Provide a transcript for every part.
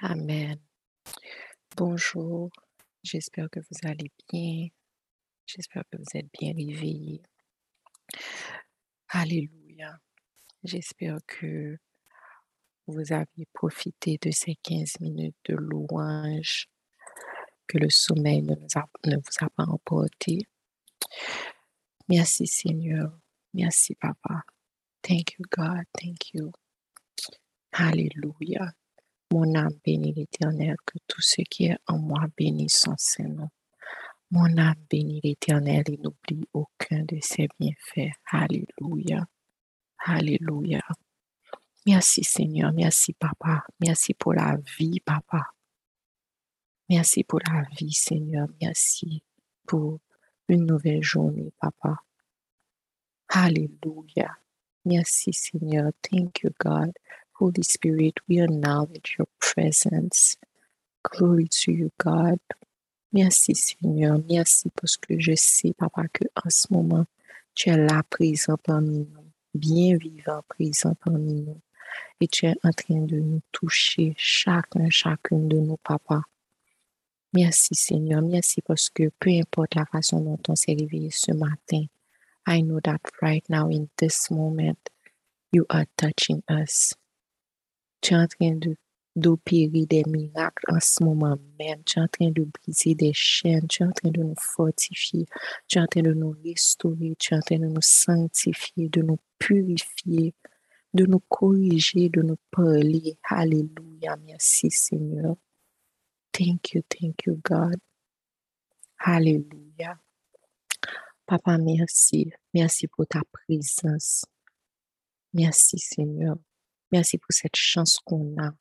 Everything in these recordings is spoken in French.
Amen. Bonjour. J'espère que vous allez bien. J'espère que vous êtes bien réveillés. Alléluia. J'espère que vous avez profité de ces 15 minutes de louange que le sommeil ne, ne vous a pas emporté. Merci Seigneur. Merci Papa. Thank you God. Thank you. Alléluia. Mon âme bénit l'Éternel, que tout ce qui est en moi bénisse son Saint-Nom. Mon âme bénit l'Éternel et n'oublie aucun de ses bienfaits. Alléluia. Alléluia. Merci Seigneur, merci Papa, merci pour la vie Papa. Merci pour la vie Seigneur, merci pour une nouvelle journée Papa. Alléluia. Merci Seigneur, thank you God. Holy Spirit, we acknowledge your presence. Glory to you God. Merci Seigneur, merci parce que je sais Papa que en ce moment, tu es là présent parmi nous, bien vivant présent parmi nous. Et tu es en train de nous toucher, chacun, chacune de nous, papa. Merci Seigneur, merci parce que peu importe la façon dont on s'est réveillé ce matin, I know that right now in this moment, you are touching us. Tu es en train de d'opérer des miracles en ce moment même. Tu es en train de briser des chaînes. Tu es en train de nous fortifier. Tu es en train de nous restaurer. Tu es en train de nous sanctifier, de nous purifier, de nous corriger, de nous parler. Alléluia. Merci Seigneur. Thank you, thank you God. Alléluia. Papa, merci. Merci pour ta présence. Merci Seigneur. Merci pour cette chance qu'on a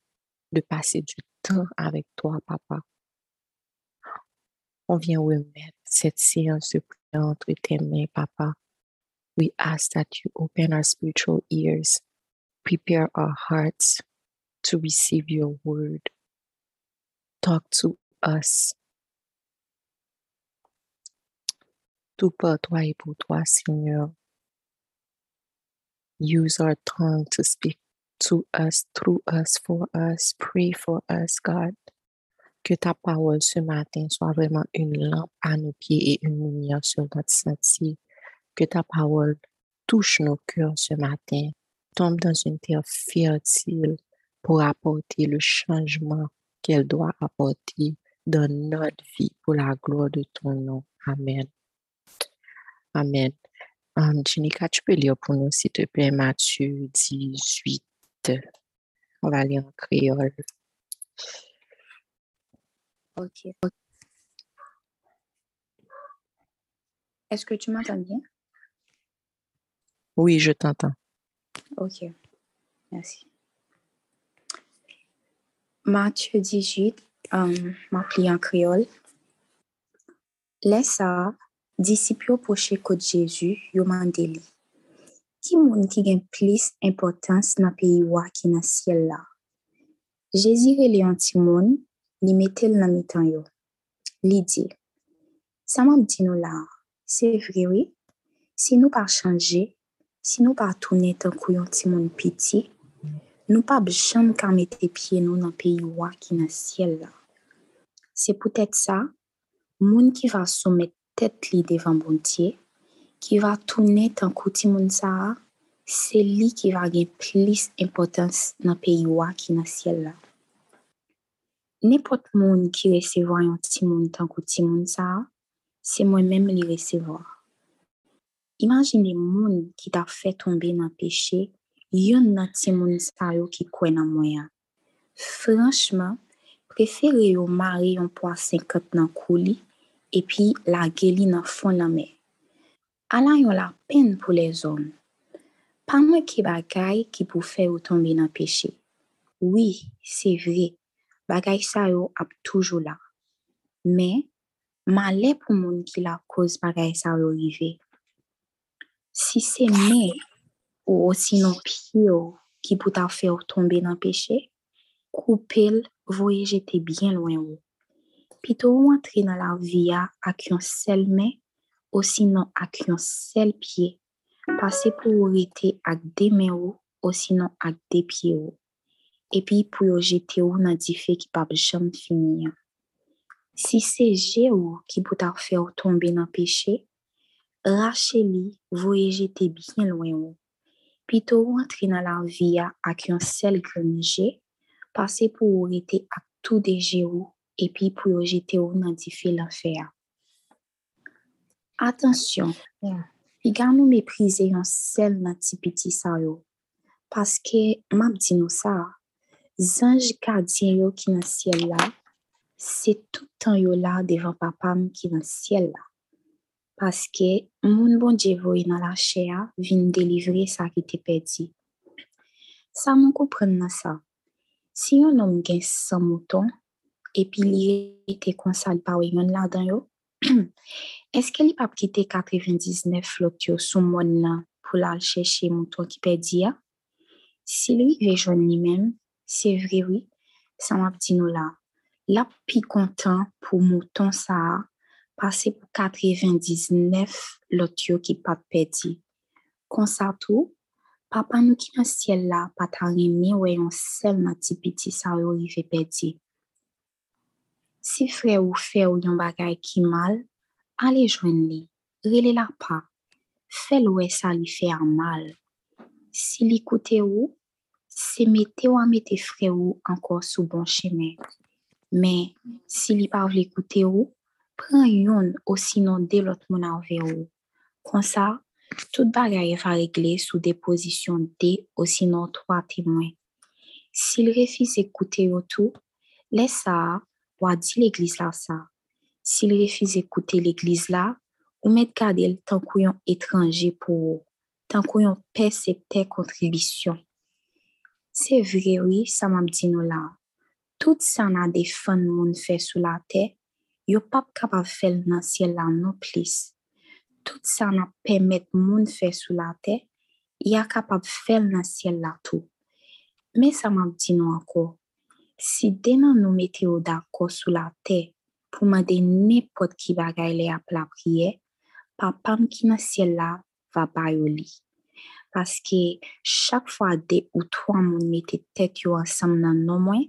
de passer du temps avec toi, papa. On vient remettre cette séance de prière entre tes mains, papa. We ask that you open our spiritual ears, prepare our hearts to receive your word. Talk to us. Tout par toi et pour toi, Seigneur. Use our tongue to speak to us, through us, for us. Pray for us, God. Que ta parole ce matin soit vraiment une lampe à nos pieds et une lumière sur notre sentier. Que ta parole touche nos cœurs ce matin, tombe dans une terre fertile pour apporter le changement qu'elle doit apporter dans notre vie pour la gloire de ton nom. Amen. Amen. Um, Jenica, tu peux lire pour nous, s'il te plaît, Matthieu 18. On va lire en créole. Ok. Est-ce que tu m'entends bien? Oui, je t'entends. Ok. Merci. Matthieu 18, um, m'appli en créole? Laisse ça, disciples poche côte Jésus, yo mandeli. Ki moun ki gen plis importans nan peyi wa ki nan siel la? Jésus rele an ti moun, li metel nan mitan yo. Li di, sa mam di nou la, se vrewi, si nou pa chanje, si nou pa toune tan kou yon ti moun piti, nou pa bjam ka mette pie nou nan peyi wa ki nan siel la. Se poutet sa, moun ki va soumet tet li devan bondye, ki va toune tan kou ti moun sa, se li ki va gen plis impotans nan peyi wa ki nan siel la. Nepot moun ki resevo yon ti moun tan kou ti moun sa, se mwen menm li resevo. Imagine moun ki ta fe tombe nan peche, yon nan ti moun sa yo ki kwen nan mwen. Franchman, prefere yo mare yon po a 50 nan kou li, epi la geli nan fon nan me. Ala yon la pen pou le zon. Pa mwen ki bagay ki pou fe yo tombe nan peche. Oui, se vre, bagay sa yo ap toujou la. Men, ma le pou moun ki la koz bagay sa yo rive. Si se men, ou osi non piyo ki pou ta fe yo tombe nan peche, koupel voye jete bien lwen ou. Pito ou antre nan la viya ak yon sel men, osi non ak yon sel piye, pase pou ou rete ak de men ou, osi non ak de piye ou. epi pou yo jete ou nan di fe ki pa jam fini. Si se je ou ki pou ta fe ou tombe nan peche, rache li voye jete bien loin ou. Pi to ou antre nan la via ak yon sel grenje, pase pou ou rete ak tou de je ou, epi pou yo jete ou nan di fe la fe a. Atensyon, pi gan nou meprize yon sel nan ti piti sa yo, paske map di nou sa, zanj kardyen yo ki nan siel la, se toutan yo la devan papam ki nan siel la. Paske moun bon djevo yon la chea vin delivre sa ki te pedi. Sa moun kou pren nan sa. Si yon nom gen san mouton, epi li te konsal pa we yon la dan yo, eske li pap ki te 99 flot yo sou moun la pou la chèche mouton ki pedi ya? Si li vejon li men, se vre wè, sa map di nou la. La pi kontan pou mouton sa a, pase pou 99 lot yo ki pap pedi. Konsa tou, papa nou ki nan siel la pata remi wè yon sel mati piti sa yo li ve pedi. Si fre ou fe ou yon bagay ki mal, ale jwen li, rele la pa, fel ou sa li fe a mal. Si li ou, se mete ou a mete fre ou anko sou bon cheme. Men, si li pa vle koute ou, pren yon ou sinon de lot moun avè ou. Kon sa, tout bagay va regle sou deposisyon de ou sinon 3 temwen. Si li koute ou tou, lesa a, Wadi l'Eglise la sa. Si li refize koute l'Eglise la, ou met gade l tankou yon etranje pou ou, tankou yon persepte kontribisyon. Se vre wè, sa mam di nou la, tout sa nan defan moun fè sou la te, yo pap kapap fèl nan siel la nou plis. Tout sa nan pèmèt moun fè sou la te, ya kapap fèl nan siel la tou. Me sa mam di nou anko, Si denan nou mete ou da ko sou la te pou mande nepot ki bagay le ap la priye, pa pam ki nan siel la va bayo li. Paske chak fwa de ou twa moun mete tet yo ansam nan nou mwen,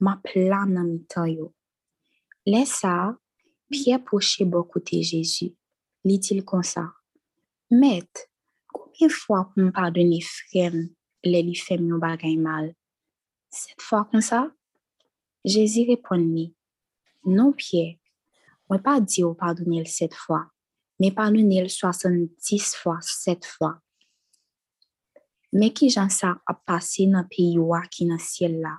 ma plan nan mitan yo. Le sa, piye poche bo kote Jezu, li dil kon sa. Met, koumye fwa pou m pardoni frem le li fem yo bagay mal? Set fwa kon sa? Repon li, non piye, mwen pa di ou pardonil set fwa, men pardonil soasan dis fwa set fwa. Men ki jan sa ap pase nan peyi wak ki nan siel la,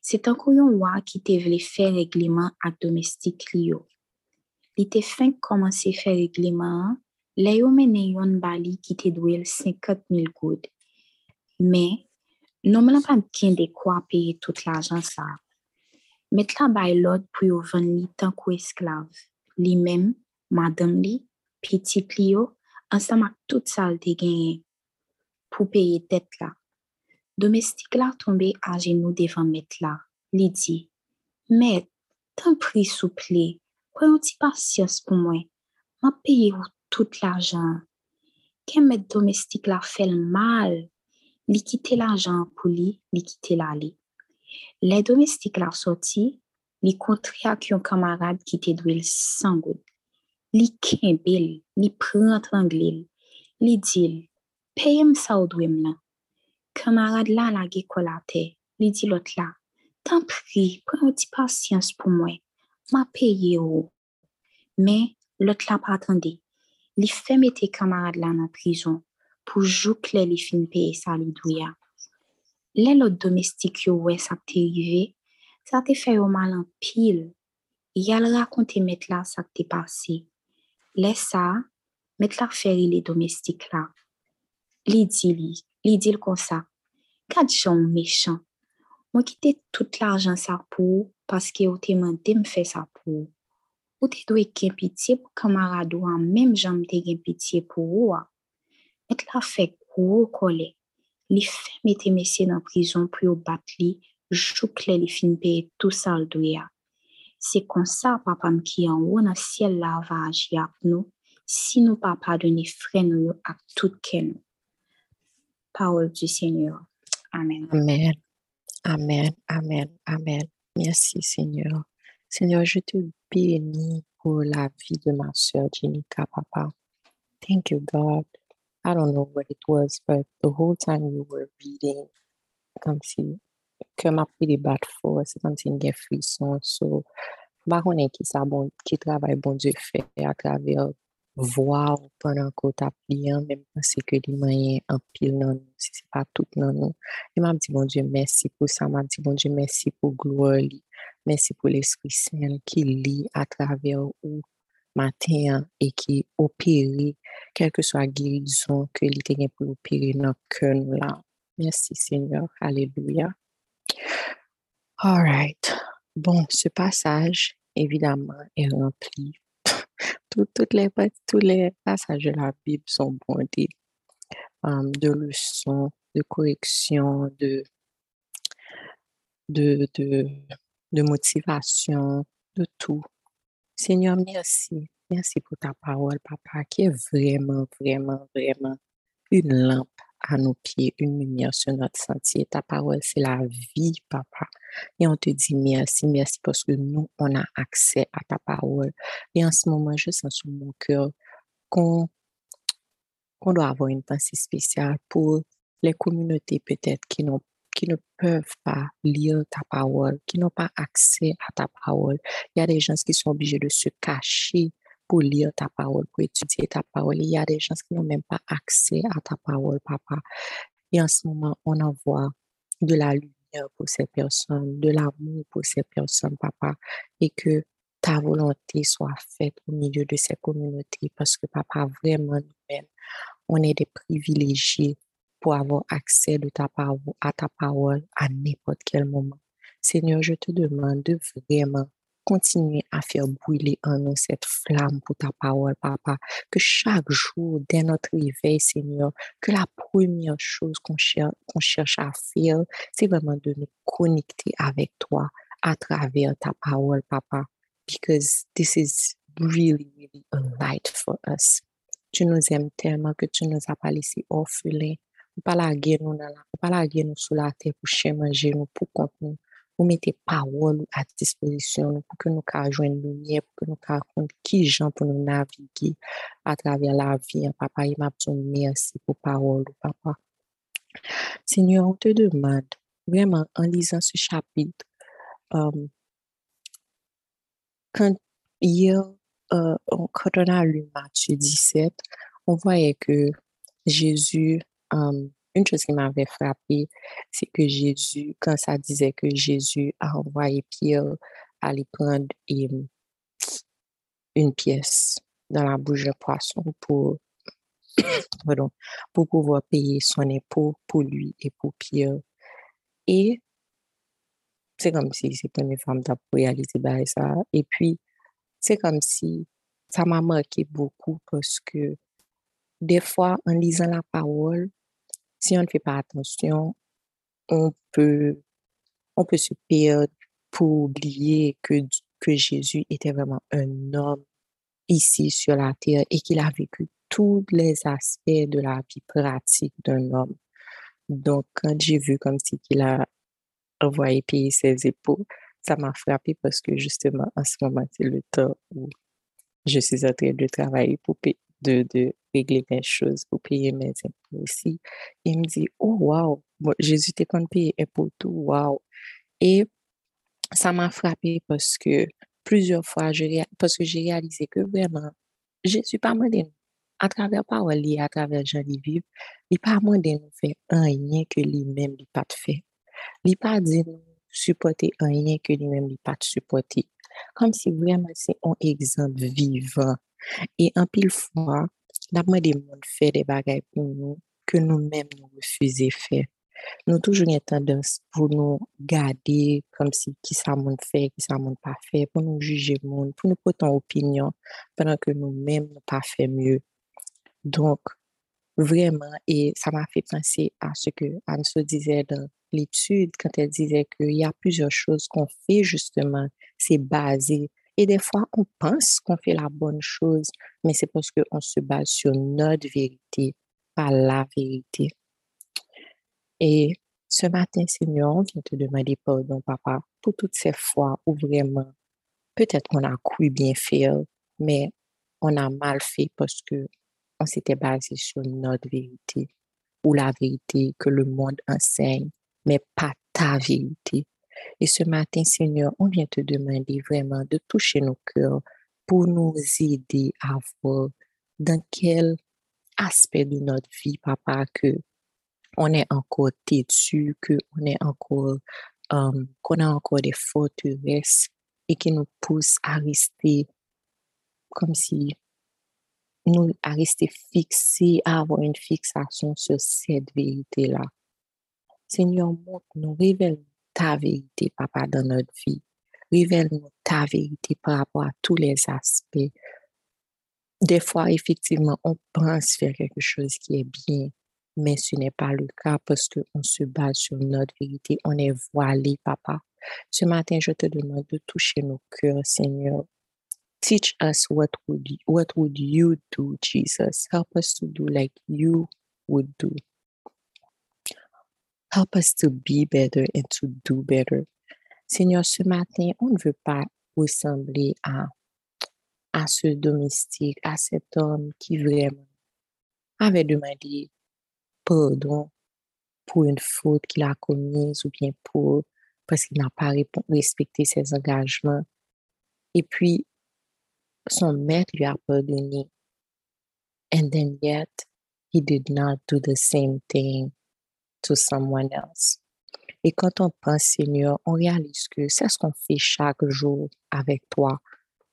se tankou yon wak ki te vle fe regleman ak domestik li yo. Li te feng komanse fe regleman, le yo yon bali ki te dwell 50.000 goud. Men, non mwen apan ken de kwa peye tout la jan sa ap. Met la bay lod pou yo ven li tankou esklav. Li mem, madam li, pitit li yo, ansam ak tout sal te genye pou peye tet la. Domestik la tombe a genou devan met la. Li di, met, tan pri souple, kwayon ti pasyos pou ma peye ou tout la jan. Ken met domestik la fel mal, li kite la jan pou li, li kite la li. Le domestik la soti, li kontri ak yon kamarad ki te dwell sangoud. Li kembel, li prantanglil, li dil, peyem sa ou dwem la. Kamarad la lage kolate, li di lot la, tan pri, pran ou ti pasyans pou mwen, ma peye ou. Men, lot la patande, li femete kamarad la nan prizon, pou jouk le li fin peye sa li dwya. Le lot domestik yo wè sa te rive, sa te fè yo malan pil. Yal rakonte met la sa te pase. Le sa, met la fèri le domestik la. Li di li, li di l kon sa. Kad jom mechan. Mwen kite tout la ajan sa pou, paske yo te mande m fè sa pou. Ou te dwe gen pitiye pou kamarado an, menm jom te gen pitiye pou ou. Met la fè kou. Li fè mette mesye nan prizon pou yo bat li, jouk le li fin peye tout sal do ya. Se kon sa papam ki an wou nan siel la va aji ap nou, si nou pa padoni fren nou yo ak tout ken nou. Paol du Seigneur. Amen. Amen. Amen, amen, amen. Merci Seigneur. Seigneur, je te bénis pour la vie de ma soeur Jenica, Papa. Thank you, God. I don't know what it was, but the whole time you were reading, comme si que m'a pris des battes forts, c'est comme si une frisson. So, ba konen ki sa bon, ki travay bon Dieu fait à travers voir pendant qu'on t'a plié, même penser que li mayen en pile nan nous, si c'est pas tout nan nous. Et m'a dit, bon Dieu, merci pour ça. M'a dit, bon Dieu, merci pour gloire. Merci pour l'Esprit Saint qui lit à travers ou matin et qui opère, quelle que soit la guérison que li te nous là. Merci Seigneur. Alléluia. All right. Bon, ce passage, évidemment, est rempli toutes les, tous les passages de la Bible sont bondés um, de leçons, de corrections, de, de, de, de motivation, de tout. Seigneur, merci. Merci pour ta parole, papa, qui est vraiment, vraiment, vraiment une lampe à nos pieds, une lumière sur notre sentier. Ta parole, c'est la vie, papa. Et on te dit merci, merci parce que nous, on a accès à ta parole. Et en ce moment, je sens sur mon cœur qu'on doit avoir une pensée spéciale pour les communautés peut-être qui qui ne peuvent pas lire ta parole, qui n'ont pas accès à ta parole. Il y a des gens qui sont obligés de se cacher pour lire ta parole, pour étudier ta parole. Il y a des gens qui n'ont même pas accès à ta parole, papa. Et en ce moment, on envoie de la lumière pour ces personnes, de l'amour pour ces personnes, papa, et que ta volonté soit faite au milieu de ces communautés, parce que, papa, vraiment, nous-mêmes, on est des privilégiés pour avoir accès de ta parole, à ta parole à n'importe quel moment. Seigneur, je te demande de vraiment continuer à faire brûler en nous cette flamme pour ta parole, papa. Que chaque jour, dès notre réveil, Seigneur, que la première chose qu'on cherche, à faire, c'est vraiment de nous connecter avec toi à travers ta parole, papa. Because this is really, really a light for us. Tu nous aimes tellement que tu nous as pas laissé orphelins. Pas la guerre nous pas la guerre nous sous la terre pour manger nous, pour compte nous. Vous mettez parole à disposition pour que nous puissions une lumière, pour que nous puissions qui gens pour nous naviguer à travers la vie. Papa, il m'a dit merci pour parole, papa. Seigneur, on te demande, vraiment, en lisant ce chapitre, um, quand hier, uh, quand on a lu Matthieu 17, on voyait que Jésus um, une chose qui m'avait frappé, c'est que Jésus, quand ça disait que Jésus a envoyé Pierre aller prendre une pièce dans la bouche de poisson pour, pour pouvoir payer son impôt pour lui et pour Pierre. Et c'est comme si c'était une femme pour réaliser ça. Et puis, c'est comme si ça m'a marqué beaucoup parce que des fois, en lisant la parole, si on ne fait pas attention, on peut, on peut se perdre pour oublier que, que Jésus était vraiment un homme ici sur la terre et qu'il a vécu tous les aspects de la vie pratique d'un homme. Donc, quand j'ai vu comme si qu'il a envoyé payer ses épaules, ça m'a frappé parce que justement, en ce moment, c'est le temps où je suis en train de travailler pour, de, régler mes choses pour payer mes impôts aussi. Il me dit, oh wow, Jésus t'es quand payer pour tout, wow. Et ça m'a frappé parce que plusieurs fois, parce que j'ai réalisé que vraiment, Jésus pas demandé à travers parole, à travers Jean vivre, il pas demandé nous faire rien que lui-même il pas fait. Il pas dit nous supporter rien que lui-même il pas supporter. Comme si vraiment c'est un exemple vivant et en pile fois, la des gens fait des bagages pour nous que nous-mêmes nous refusons faire. Nous toujours une tendance pour nous garder comme si qui ça monde fait, qui ça monde pas fait, pour nous juger monde, pour nous porter en opinion, pendant que nous-mêmes nous pas fait mieux. Donc, vraiment, et ça m'a fait penser à ce que Anne se disait dans l'étude, quand elle disait qu'il y a plusieurs choses qu'on fait justement, c'est basé et des fois, on pense qu'on fait la bonne chose, mais c'est parce qu'on se base sur notre vérité, pas la vérité. Et Ce matin, Seigneur, on vient te demander pardon, papa, pour toutes ces fois où vraiment, peut-être qu'on a cru bien faire, mais on a mal fait parce que on s'était basé sur notre vérité ou la vérité que le monde enseigne, mais pas ta vérité. Et ce matin, Seigneur, on vient te demander vraiment de toucher nos cœurs pour nous aider à voir dans quel aspect de notre vie, papa, que on est encore têtu, que on est encore, euh, qu'on a encore des forteresses et qui nous poussent à rester comme si nous à rester fixés, à avoir une fixation sur cette vérité-là. Seigneur, montre-nous, révèle ta vérité, papa, dans notre vie. Révèle-nous ta vérité par rapport à tous les aspects. Des fois, effectivement, on pense faire quelque chose qui est bien, mais ce n'est pas le cas parce qu'on se base sur notre vérité. On est voilé, papa. Ce matin, je te demande de toucher nos cœurs, Seigneur. Teach us what would you, what would you do, Jesus? Help us to do like you would do. Help us to be better and to do better. Seigneur, ce matin, on ne veut pas ressembler à, à ce domestique, à cet homme qui vraiment avait demandé pardon pour une faute qu'il a commise ou bien pour parce qu'il n'a pas respecté ses engagements. Et puis, son maître lui a pardonné. And then yet, he did not do the same thing to someone else. Et quand on pense, Seigneur, on réalise que c'est ce qu'on fait chaque jour avec toi.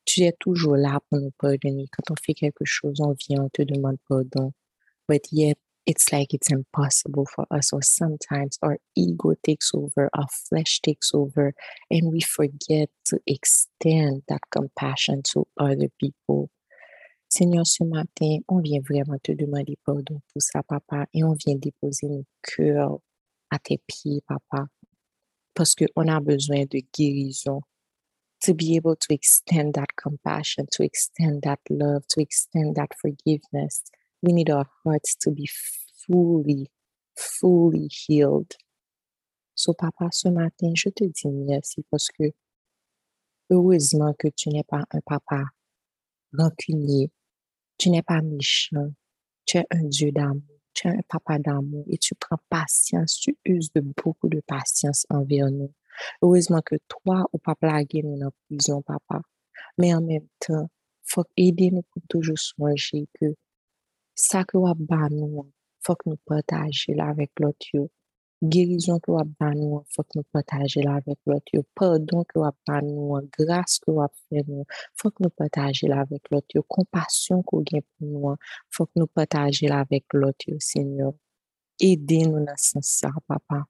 Tu es toujours là pour nous pardonner. Quand on fait quelque chose, on vient, on te demande pardon. But yet, it's like it's impossible for us, or sometimes our ego takes over, our flesh takes over, and we forget to extend that compassion to other people. Seigneur, ce matin, on vient vraiment te demander pardon pour ça, papa, et on vient déposer nos cœurs à tes pieds, papa, parce qu'on a besoin de guérison. To be able to extend that compassion, to extend that love, to extend that forgiveness. We need our hearts to be fully, fully healed. So, papa, ce matin, je te dis merci parce que heureusement que tu n'es pas un papa rancunier, tu n'es pas méchant, tu es un Dieu d'amour, tu es un papa d'amour et tu prends patience, tu uses de beaucoup de patience envers nous. Heureusement que toi, ou pas plaguer nous en prison, papa. Mais en même temps, faut aider nous pour toujours songer que ça que va nous, faut que nous partagions avec l'autre. Guérison que va ban nous, faut que nous partagions avec l'autre. Pardon que va ban nous, grâce que va faire nous, faut que nous partagions avec l'autre. Compassion que gain pour nous, faut que nous partagions avec l'autre, Seigneur. Aidez-nous dans ce sens, papa.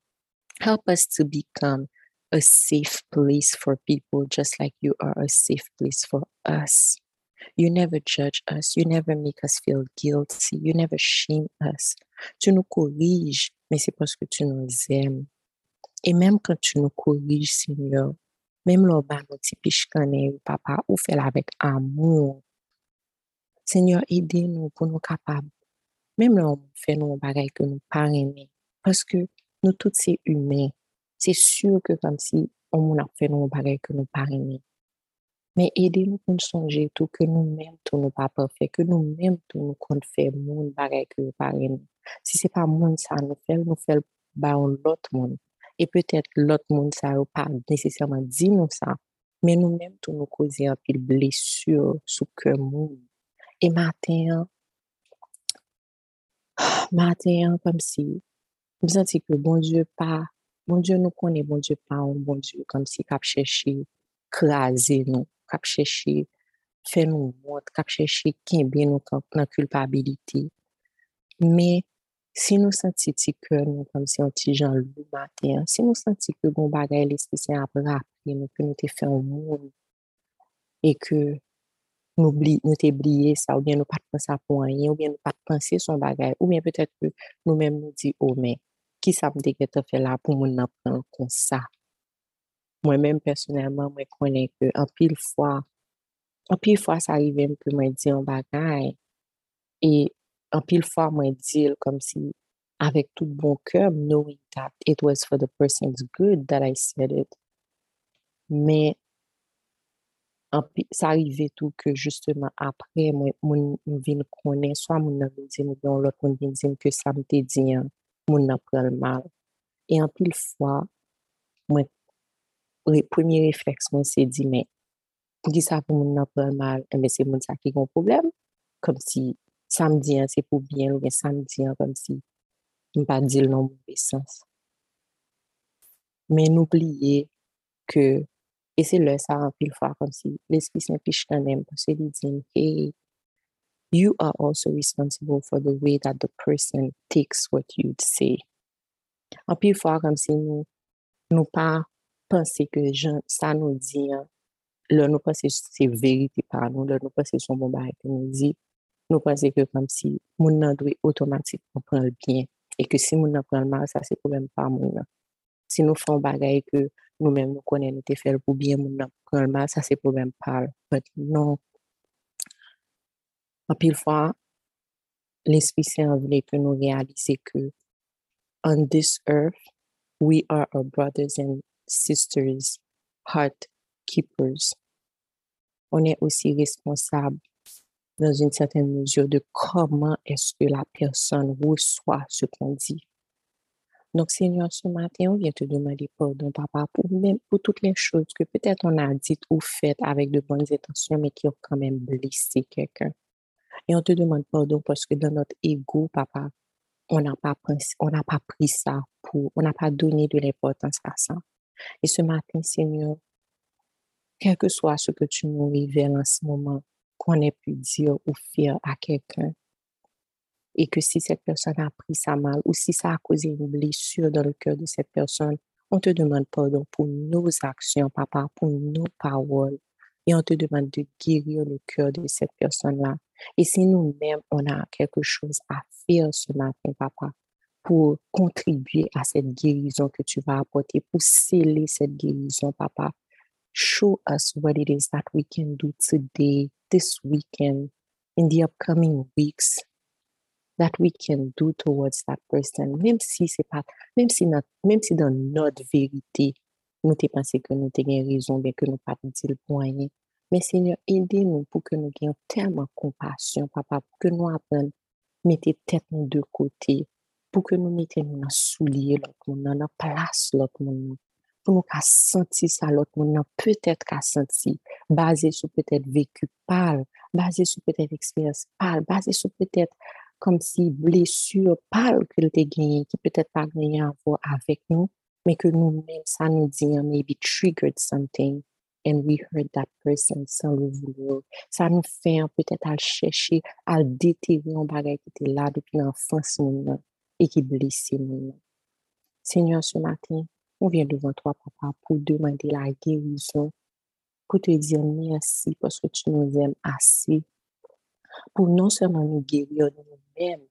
Help us to become a safe place for people, just like you are a safe place for us. You never judge us. You never make us feel guilty. You never shame us. Tu nous corriges, mais c'est parce que tu nous aimes. Et même quand tu nous corriges, Seigneur, même lorsque nous petit papa, ou fait avec amour. Seigneur, aidez-nous pour nous capables. Même lorsque nous fait nos bagailles que nous pas Parce que nous tous, c'est humains. C'est sûr que comme si on a fait nos bagailles que nous pas mais aidez-nous pour nous songer que nous-mêmes, tout nous pas parfait, que nous-mêmes, tout nous compte faire monde bagay que nous pas Si pas monde ça nous fait, nous fait ba l'autre monde. Et peut-être l'autre monde ça ou pas nécessairement dit nous ça, mais nous-mêmes tout nous causer un pile blessure sous cœur monde. Et matin, matin comme si nous senti que bon Dieu pas, bon Dieu nous connaît, bon Dieu pas bon Dieu comme si cap chercher craser nous kap chèche fè nou mot, kap chèche kenbe nou nan kulpabilite. Me, si nou santi ti kè nou kom si an ti jan lou maten, si nou santi ke bon bagay leste se ap rapre nou ke nou te fè an moun, e ke nou te bliye sa, ou bien nou pat pansa pou an yen, ou bien nou pat panse son bagay, ou bien petèt ke nou men nou di, oh men, ki sa mde ke te fè la pou moun nan pran kon sa, moi-même personnellement moi connais que en pile fois en pile fois ça arrive que moi dire un bagage et en pile fois moi dire comme si avec tout bon cœur, knowing that it was for the person's good that I said it. Mais ça arrivait tout que justement après, moi, mon vin connaît, soit mon n'a dit, ou bien l'autre mon vin dit que ça me dit, mon n'a pris le mal. Et en pile fois, moi, le premier réflexe, moi, c'est dit, mais pour qui ça pour mon le mal, mais c'est mon ça qui a un problème. Comme si samedi, c'est pour bien, ou bien samedi, comme si ne pas dire le nom mauvais sens. Mais n'oubliez que et c'est là ça en pile fois comme si l'Esprit piche quand même parce qu'il dit hey you are also responsible for the way that the person takes what you say en pile fois comme si nous nous pas penser que ça nous dit hein, là nous penser c'est vérité par nous là nous penser son bon bail que nous dit nous penser que comme si mon nan doit automatiquement prendre le bien et que si mon nan prend le mal ça c'est problème pas mon si nous faisons bagaille que nous-mêmes nous connaissons, nous te faire pour bien, nous prendre mal, ça c'est problème pas. Mais non. En pile fois, l'Esprit Saint voulait que nous réalisions que on this earth, we are our brothers and sisters, heart keepers. On est aussi responsable dans une certaine mesure de comment est-ce que la personne reçoit ce qu'on dit. Donc, Seigneur, ce matin, on vient te demander pardon, Papa, pour, même, pour toutes les choses que peut-être on a dites ou faites avec de bonnes intentions, mais qui ont quand même blessé quelqu'un. Et on te demande pardon parce que dans notre ego, Papa, on n'a pas, on n'a pas pris ça pour, on n'a pas donné de l'importance à ça. Et ce matin, Seigneur, quel que soit ce que tu nous révèles en ce moment, qu'on ait pu dire ou faire à quelqu'un, et que si cette personne a pris ça mal ou si ça a causé une blessure dans le cœur de cette personne, on te demande pardon pour nos actions, papa, pour nos paroles. Et on te demande de guérir le cœur de cette personne-là. Et si nous-mêmes, on a quelque chose à faire ce matin, papa, pour contribuer à cette guérison que tu vas apporter, pour sceller cette guérison, papa, show us what it is that we can do today, this weekend, in the upcoming weeks, that we can do towards that person, même si c'est pas, même si notre, même si dans notre vérité, nous t'es pensé que nous t'ayons raison, bien que nous pas dit le point. Mais Seigneur, aidez-nous pour que nous ayons tellement compassion, papa, pour que nous apprenions mettre tête de côté, pour que nous nos souliers l'autre monde, dans place l'autre monde, pour nous qu'à sentir ça l'autre monde, peut-être qu'à sentir, basé sur peut-être vécu par, basé sur peut-être expérience par, basé sur peut-être comme si blessure pâle que te gagné, qui peut-être gagné à voir avec nous, mais que nous-mêmes, ça nous dit, hein, maybe triggered something, and we heard that person sans le vouloir. Ça nous fait hein, peut-être à le chercher, à le déterrer un bagage qui était là depuis l'enfance et qui blessait nous. Seigneur, ce matin, on vient devant toi, papa, pour demander la guérison, pour te dire merci parce que tu nous aimes assez pour non seulement nous guérir nous-mêmes,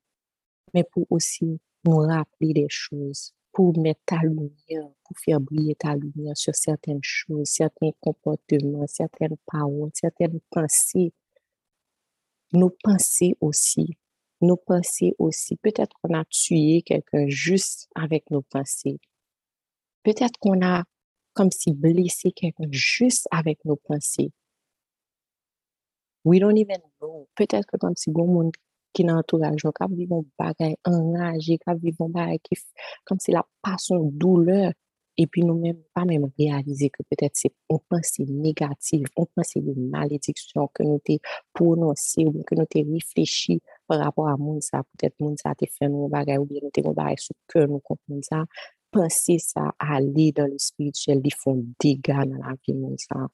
mais pour aussi nous rappeler des choses, pour mettre ta lumière, pour faire briller ta lumière sur certaines choses, certains comportements, certaines paroles, certaines pensées. Nos pensées aussi, nos pensées aussi. Peut-être qu'on a tué quelqu'un juste avec nos pensées. Peut-être qu'on a comme si blessé quelqu'un juste avec nos pensées. We don't even know. Peut-être que comme si bon monde qui dans l'entourage, qui vivent un bagage enragé, qui vivent un bagage qui, comme si la passion, douleur, et puis nous-mêmes, pas même réaliser que peut-être c'est une pensée négative, une pensée de malédiction que nous t'ai prononcé ou que nous t'ai réfléchi par rapport à monde ça, peut-être monde ça t'a fait un bagage ou bien nous t'ai bagage sur cœur, nous comprenons ça. Penser ça, aller dans le spirituel, ils font dégâts dans la vie, monde ça.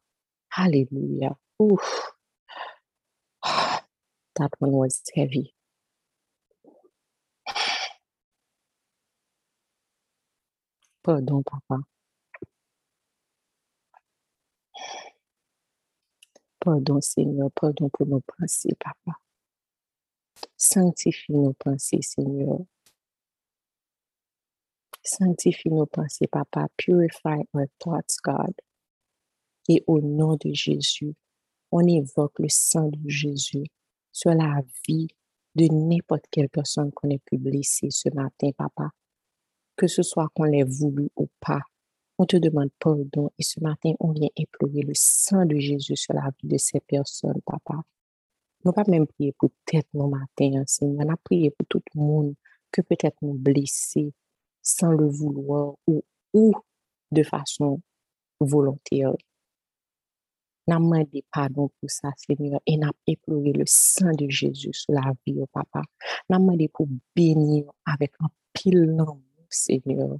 Alléluia. Ouf. That one was heavy. Pardon, papa. Pardon, Seigneur. Pardon pour nos pensées, papa. Sanctifie nos pensées, Seigneur. Sanctifie nos pensées, papa. Purify our thoughts, God. Et au nom de Jésus, on évoque le sang de Jésus sur la vie de n'importe quelle personne qu'on ait pu blesser ce matin, papa. Que ce soit qu'on l'ait voulu ou pas, on te demande pardon et ce matin, on vient implorer le sang de Jésus sur la vie de ces personnes, papa. Nous pas même prier pour tête nos matins, Seigneur. On a prié pour tout le monde que peut-être nous blessés sans le vouloir ou, de façon volontaire. N'a demandé pardon pour ça, Seigneur, et n'a éploré le sang de Jésus sur la vie, papa. N'a demandé pour bénir avec un pile d'amour, Seigneur.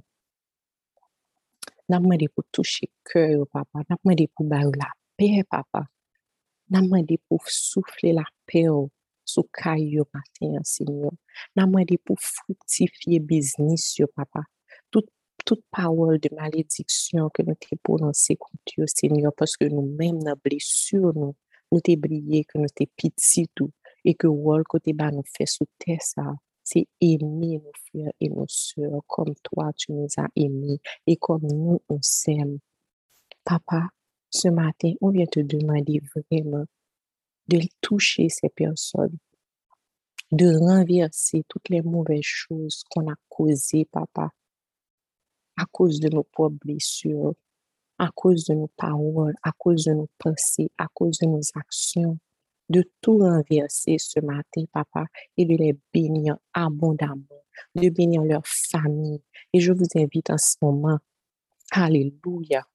N'a demandé pour toucher cœur, oh papa. N'a demandé pour bailler la paix, papa. N'a demandé pour souffler la paix oh, sous caillou matin, Seigneur. N'a demandé pour fructifier business, oh papa. Tout toute parole de malédiction que nous t'ai prononcée contre Seigneur, parce que nous-mêmes, nos blessures, nous, nous t'ai brillé, que nous t'ai pitié tout, et que le côté bas nous fait sous terre ça, c'est aimer nos frères et nos sœurs comme toi, tu nous as aimés, et comme nous, on s'aime. Papa, ce matin, on vient te demander vraiment de toucher ces personnes, de renverser toutes les mauvaises choses qu'on a causées, papa, à cause de nos propres blessures, à cause de nos paroles, à cause de nos pensées, à cause de nos actions, de tout renverser ce matin, papa, et de les bénir abondamment, de bénir leur famille. Et je vous invite en ce moment, Alléluia.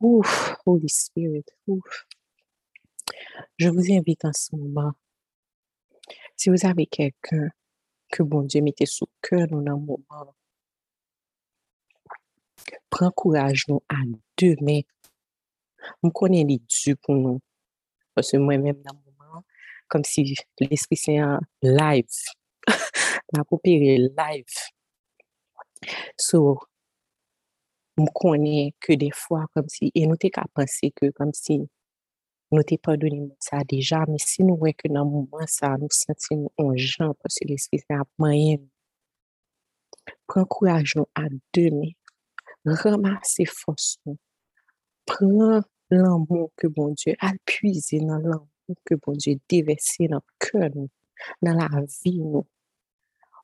Ouf, Holy Spirit, ouf. Je vous invite en ce moment, si vous avez quelqu'un que bon Dieu mettait sous cœur dans un moment, prends courage nous à deux mains. On connaît les dieux pour nous. Parce que moi-même, dans le moment, comme si l'Esprit Saint live, m'a coopéré live. So, on connaît que des fois, comme si, et nous t'es qu'à penser que comme si nous t'es pardonné ça déjà, mais si nous voyons que dans le moment, ça nous sentons en gens parce que l'Esprit Saint a moyen. Prends courage à deux mains ramasser force Prends l'amour que bon Dieu a puisé dans l'amour que bon Dieu déversé dans le cœur, dans la vie,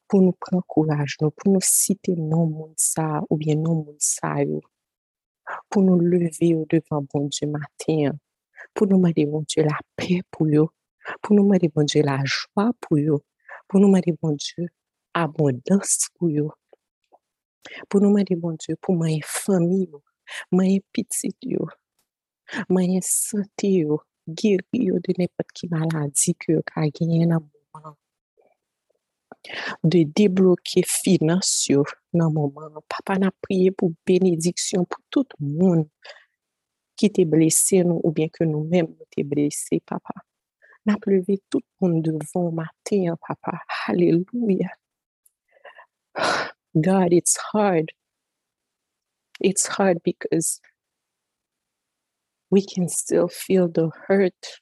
pour nous prendre courage, pour nous citer non monde ça, ou bien non monde ça, pour nous lever devant bon Dieu matin, pour nous demander bon Dieu la paix pour eux, pour nous demander bon Dieu la joie pour eux, pour nous demander bon Dieu abondance pour eux, pour nous demander, bon Dieu, pour ma famille, ma petite, ma santé, guérir de n'importe quelle maladie que a gagné dans le moment. De débloquer financiers dans le moment. Papa n'a prié pour bénédiction pour tout monde qui était blessé nous, ou bien que nous-mêmes nous étions blessés, papa. N'a levé tout le monde devant matin, papa. Alléluia. God, it's hard. It's hard because we can still feel the hurt.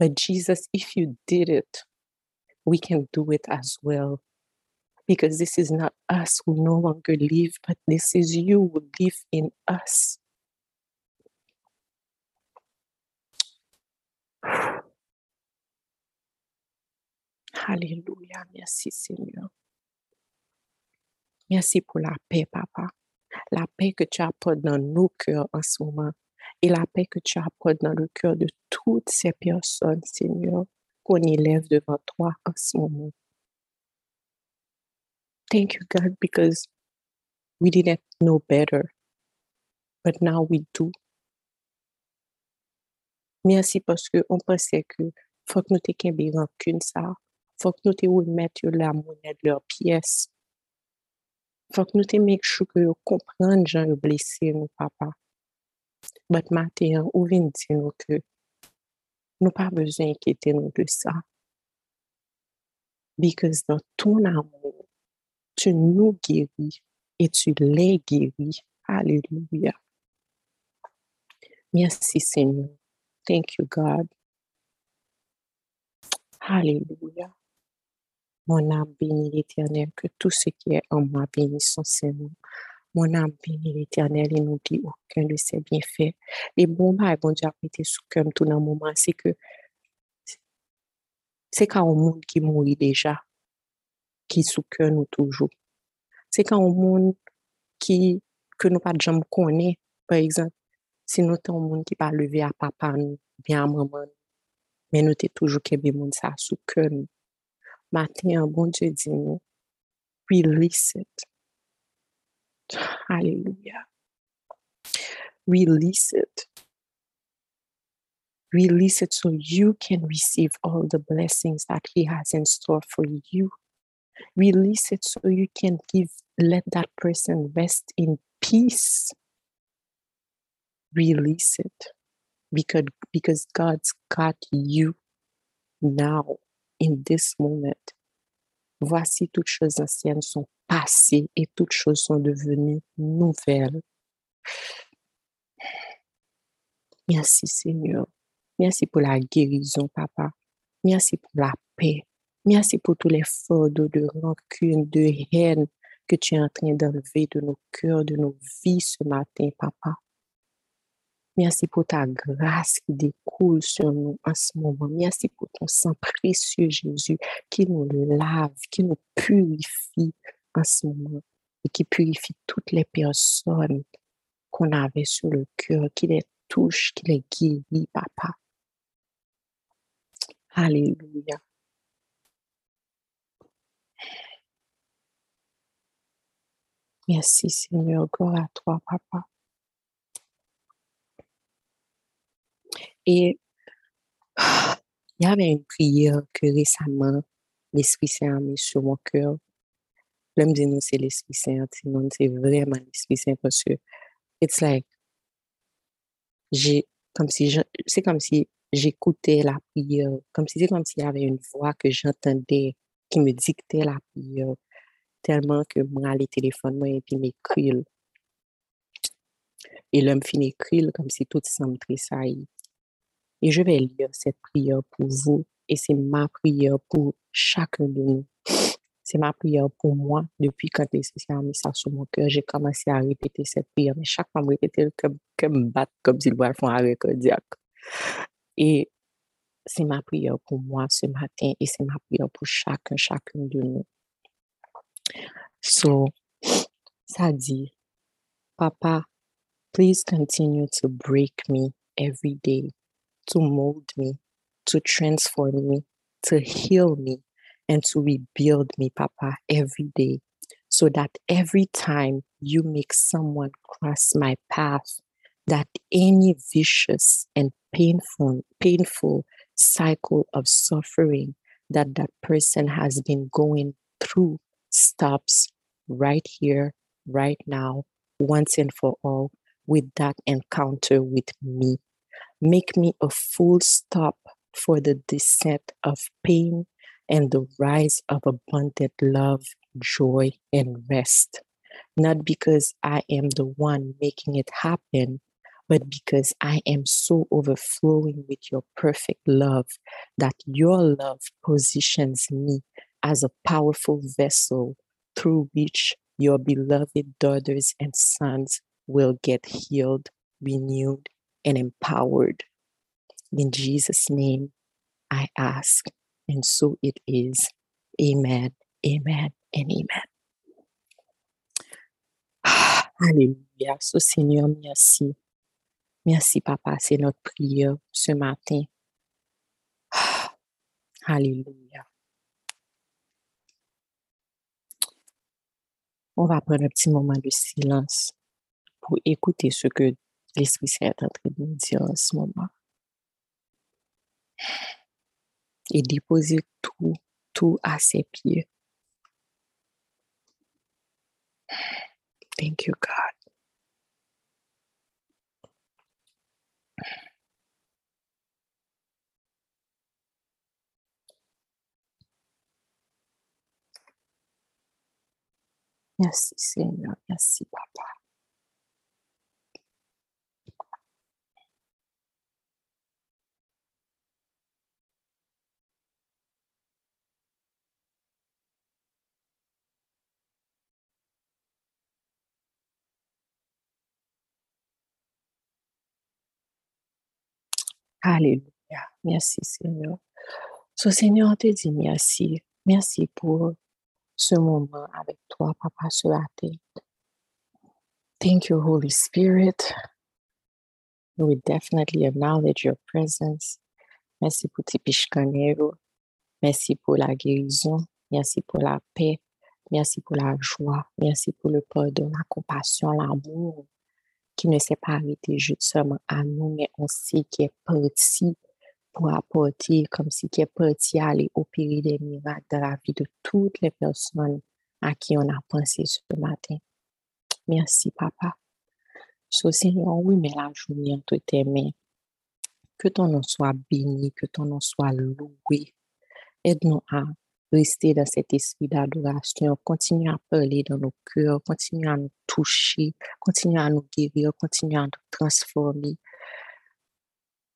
But Jesus, if you did it, we can do it as well. Because this is not us who no longer live, but this is you who live in us. Hallelujah. Merci Seigneur. Merci pour la paix, papa. La paix que tu apportes dans nos cœurs en ce moment et la paix que tu apportes dans le cœur de toutes ces personnes, Seigneur, qu'on élève devant toi en ce moment. Thank you, God, because we didn't know better, but now we do. Merci parce qu'on pensait que faut que nous t'ayons rancune ça, faut que nous te remettions la monnaie de leurs pièces. Faut que nous te make sure que nous comprenons gens blessés, nous, papa. Mais maintenant, ou vient dire nous que nous pas besoin d'inquiéter nous de ça. Because dans ton amour, tu nous guéris et tu les guéris. Alléluia. Merci Seigneur. Thank you God. Alléluia. Mon âme bénit l'Éternel, que tout ce qui est en moi bénisse son Seigneur. Mon âme bénit l'Éternel et n'oublie aucun de ses bienfaits. Et bon, bah, bon Dieu a été sous cœur tout dans le moment, c'est que C'est quand un monde qui mourit déjà, qui sous cœur nous toujours. C'est quand un monde qui, que nous pas de jamais connaît, par exemple, si nous sommes un monde qui pas levé à papa nous, bien à maman, mais nous sommes toujours qu'un monde ça sous cœur nous. Matin, bon Dieu dit nous, release it. Alléluia. Release it. Release it so you can receive all the blessings that He has in store for you. Release it so you can give, let that person rest in peace. Release it because, because God's got you now in this moment. Voici toutes choses anciennes sont passées et toutes choses sont devenues nouvelles. Merci Seigneur. Merci pour la guérison, Papa. Merci pour la paix. Merci pour tous les fardeaux de rancune, de haine que tu es en train d'enlever de nos cœurs, de nos vies ce matin, Papa. Merci pour ta grâce qui découle sur nous en ce moment. Merci pour ton sang précieux, Jésus, qui nous lave, qui nous purifie en ce moment et qui purifie toutes les personnes qu'on avait sur le cœur, qui les touche, qui les guérit, Papa. Alléluia. Merci Seigneur, gloire à toi, Papa. Et il y avait une prière que récemment l'Esprit Saint a mis sur mon cœur. L'homme dit non, c'est l'Esprit Saint, c'est vraiment l'Esprit Saint parce que it's like, comme si, c'est comme si j'écoutais la prière, comme si c'est comme s'il y avait une voix que j'entendais qui me dictait la prière, tellement que moi, les téléphones, moi, et puis. Et l'homme finit écrire comme si tout semble tressaillir. Et je vais lire cette prière pour vous et c'est ma prière pour chacun de nous. C'est ma prière pour moi depuis quand les a mis ça sur mon cœur. J'ai commencé à répéter cette prière, mais chaque fois, je répétais comme, comme battre, comme s'il voulait faire un arrêt cardiaque. Et c'est ma prière pour moi ce matin et c'est ma prière pour chacun, chacun de nous. So, ça dit, Papa, please continue to break me every day to mold me, to transform me, to heal me, and to rebuild me, Papa, every day. So that every time you make someone cross my path, that any vicious and painful, painful cycle of suffering that that person has been going through stops right here, right now, once and for all, with that encounter with me. Make me a full stop for the descent of pain and the rise of abundant love, joy, and rest. Not because I am the one making it happen, but because I am so overflowing with your perfect love that your love positions me as a powerful vessel through which your beloved daughters and sons will get healed, renewed, and empowered. In Jesus' name, I ask, and so it is. Amen, amen, and amen. Alléluia. So, Seigneur, merci. Merci, Papa. C'est notre prière ce matin. Alléluia. On va prendre un petit moment de silence pour écouter ce que l'Esprit Saint est en train de nous dire en ce moment. Et déposer tout, tout à ses pieds. Thank you, God. Merci Seigneur, merci Papa. Alléluia. Merci Seigneur. So, Seigneur, on te dit merci. Merci pour ce moment avec toi, Papa, sur la. Thank you, Holy Spirit. We definitely acknowledge your presence. Merci pour tes. Merci pour la guérison. Merci pour la paix. Merci pour la joie. Merci pour le pardon, la compassion, l'amour qui ne s'est pas arrêté juste seulement à nous, mais aussi qui est parti pour apporter, comme si qui est parti aller opérer des miracles dans la vie de toutes les personnes à qui on a pensé ce matin. Merci, Papa. So, Seigneur, oui, mais la journée entre tes mains. Que ton nom soit béni, que ton nom soit loué. Aide-nous à rester dans cet esprit d'adoration. Continue à parler dans nos cœurs, continue à nous toucher, continue à nous guérir, continue à nous transformer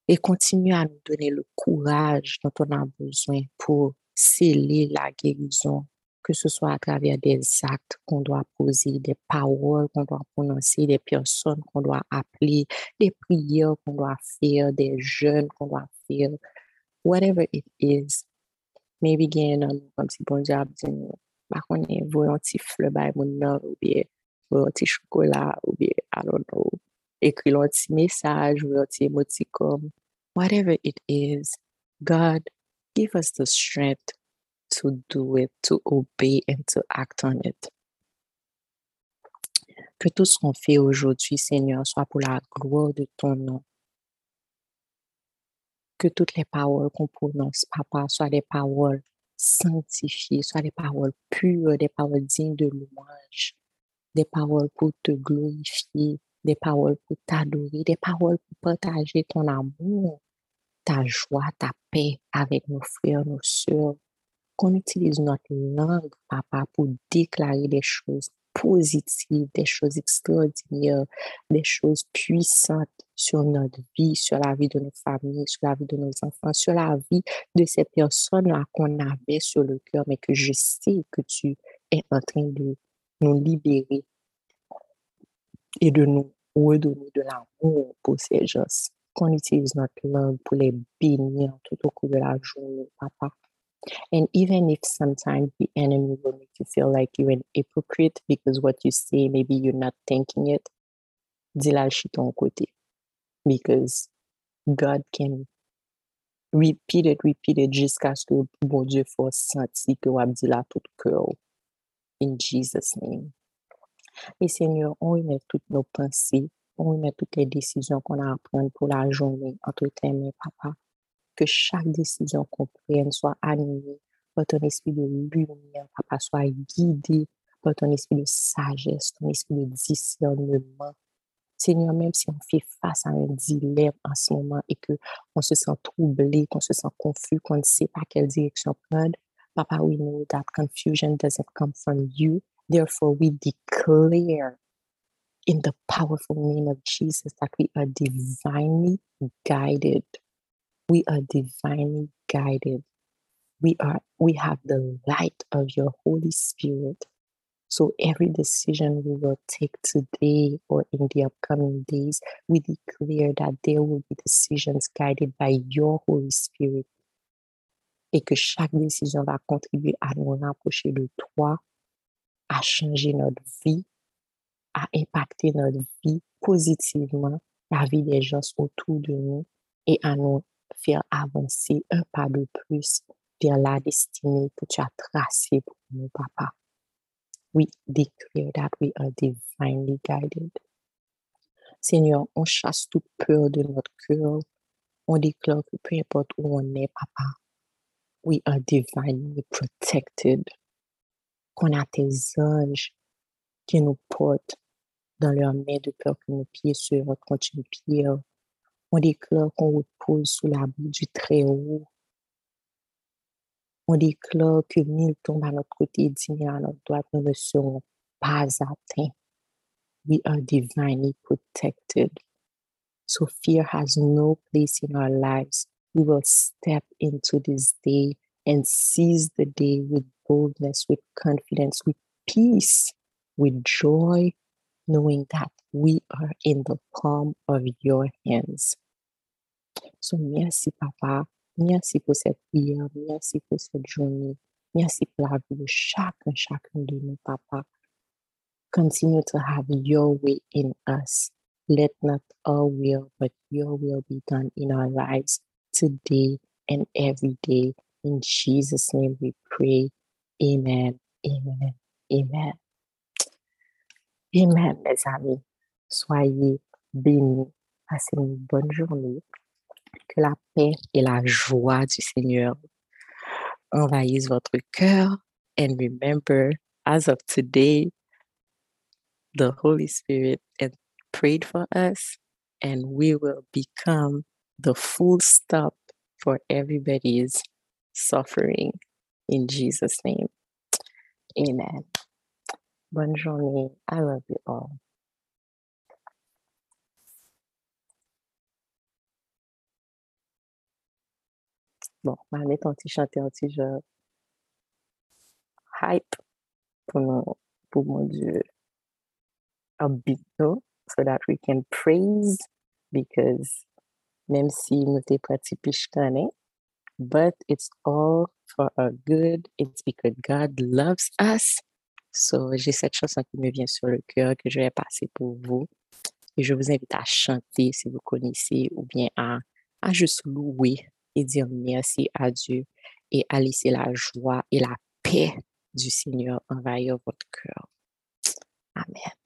et continue à nous donner le courage dont on a besoin pour sceller la guérison, que ce soit à travers des actes qu'on doit poser, des paroles qu'on doit prononcer, des personnes qu'on doit appeler, des prières qu'on doit faire, des jeûnes qu'on doit faire, whatever it is. Maybe gen comme si bon diable dit nous, par contre, voyons petit fleur by mon ou bien voyons petit chocolat ou bien, I don't know, petit message ou un petit émoticône. Whatever it is, God, give us the strength to do it, to obey and to act on it. Que tout ce qu'on fait aujourd'hui, Seigneur, soit pour la gloire de ton nom. Que toutes les paroles qu'on prononce, Papa, soient des paroles sanctifiées, soient des paroles pures, des paroles dignes de louange, des paroles pour te glorifier, des paroles pour t'adorer, des paroles pour partager ton amour, ta joie, ta paix avec nos frères, nos sœurs. Qu'on utilise notre langue, papa, pour déclarer des choses positives, des choses extraordinaires, des choses puissantes sur notre vie, sur la vie de nos familles, sur la vie de nos enfants, sur la vie de ces personnes-là qu'on avait sur le cœur, mais que je sais que tu es en train de nous libérer et de nous redonner de l'amour pour ces gens. Qu'on utilise notre langue pour les bénir tout au cours de la journée, papa. And even if sometimes the enemy will make you feel like you're an hypocrite because what you say, maybe you're not thinking it, dis-la ton côté. Because God can repeat it, repeat it jusqu'à ce que bon Dieu fasse sentir que vous dit tout cœur. In Jesus' name. Et Seigneur, on remet toutes nos pensées, on remet toutes les décisions qu'on a à prendre pour la journée entre tes mains, Papa. Que chaque décision qu'on prenne soit animée par ton esprit de lumière, Papa, soit guidée par ton esprit de sagesse, ton esprit de discernement. Seigneur, même si on fait face à un dilemme en ce moment et que on se sent troublé, qu'on se sent confus, qu'on ne sait pas quelle direction prendre, Papa, we know that confusion doesn't come from you, Therefore, we declare in the powerful name of Jesus that we are divinely guided. We are divinely guided. We are we have the light of your Holy Spirit. So every decision we will take today or in the upcoming days, we declare that there will be decisions guided by your Holy Spirit. Et que chaque décision va contribuer à nous rapprocher de toi à changer notre vie, à impacter notre vie positivement, la vie des gens autour de nous et à nous faire avancer un pas de plus vers la destinée que tu as tracée pour nous, papa. We declare that we are divinely guided. Seigneur, on chasse toute peur de notre cœur. On déclare que peu importe où on est, papa, we are divinely protected qu'on a tes anges qui nous portent dans leurs mains de peur que nos pieds se heurtent contre une pierre. On déclare qu'on repose sous l'abri du Très-Haut. On déclare que mille tombent à notre côté et dix à notre droite nous ne seront pas atteints. We are divinely protected. So fear has no place in our lives. We will step into this day and seize the day with boldness, with confidence, with peace, with joy, knowing that we are in the palm of your hands. So merci, Papa, Merci pour cette prière. Merci pour cette journée. Merci pour la vie de chacun, chacun de nous, Papa. Continue to have your way in us. Let not our will, but your will be done in our lives today and every day. In Jesus' name we pray. Amen. Amen. Amen. Amen, mes amis. Soyez bénis. Passez une bonne journée. Que la paix et la joie du Seigneur envahissent votre cœur. And remember, as of today, the Holy Spirit has prayed for us, and we will become the full stop for everybody's suffering. In Jesus' name. Amen. Bonne journée. I love you all. Bon, un petit jeu hype pour, mon, pour mon Dieu. A bit so that we can praise because même si nous t'es pratiqué but it's all for our good. It's because God loves us. So, j'ai cette chanson qui me vient sur le cœur que je vais passer pour vous. Et je vous invite à chanter si vous connaissez ou bien à, à juste louer et dire merci à Dieu et à laisser la joie et la paix du Seigneur envahir votre cœur. Amen.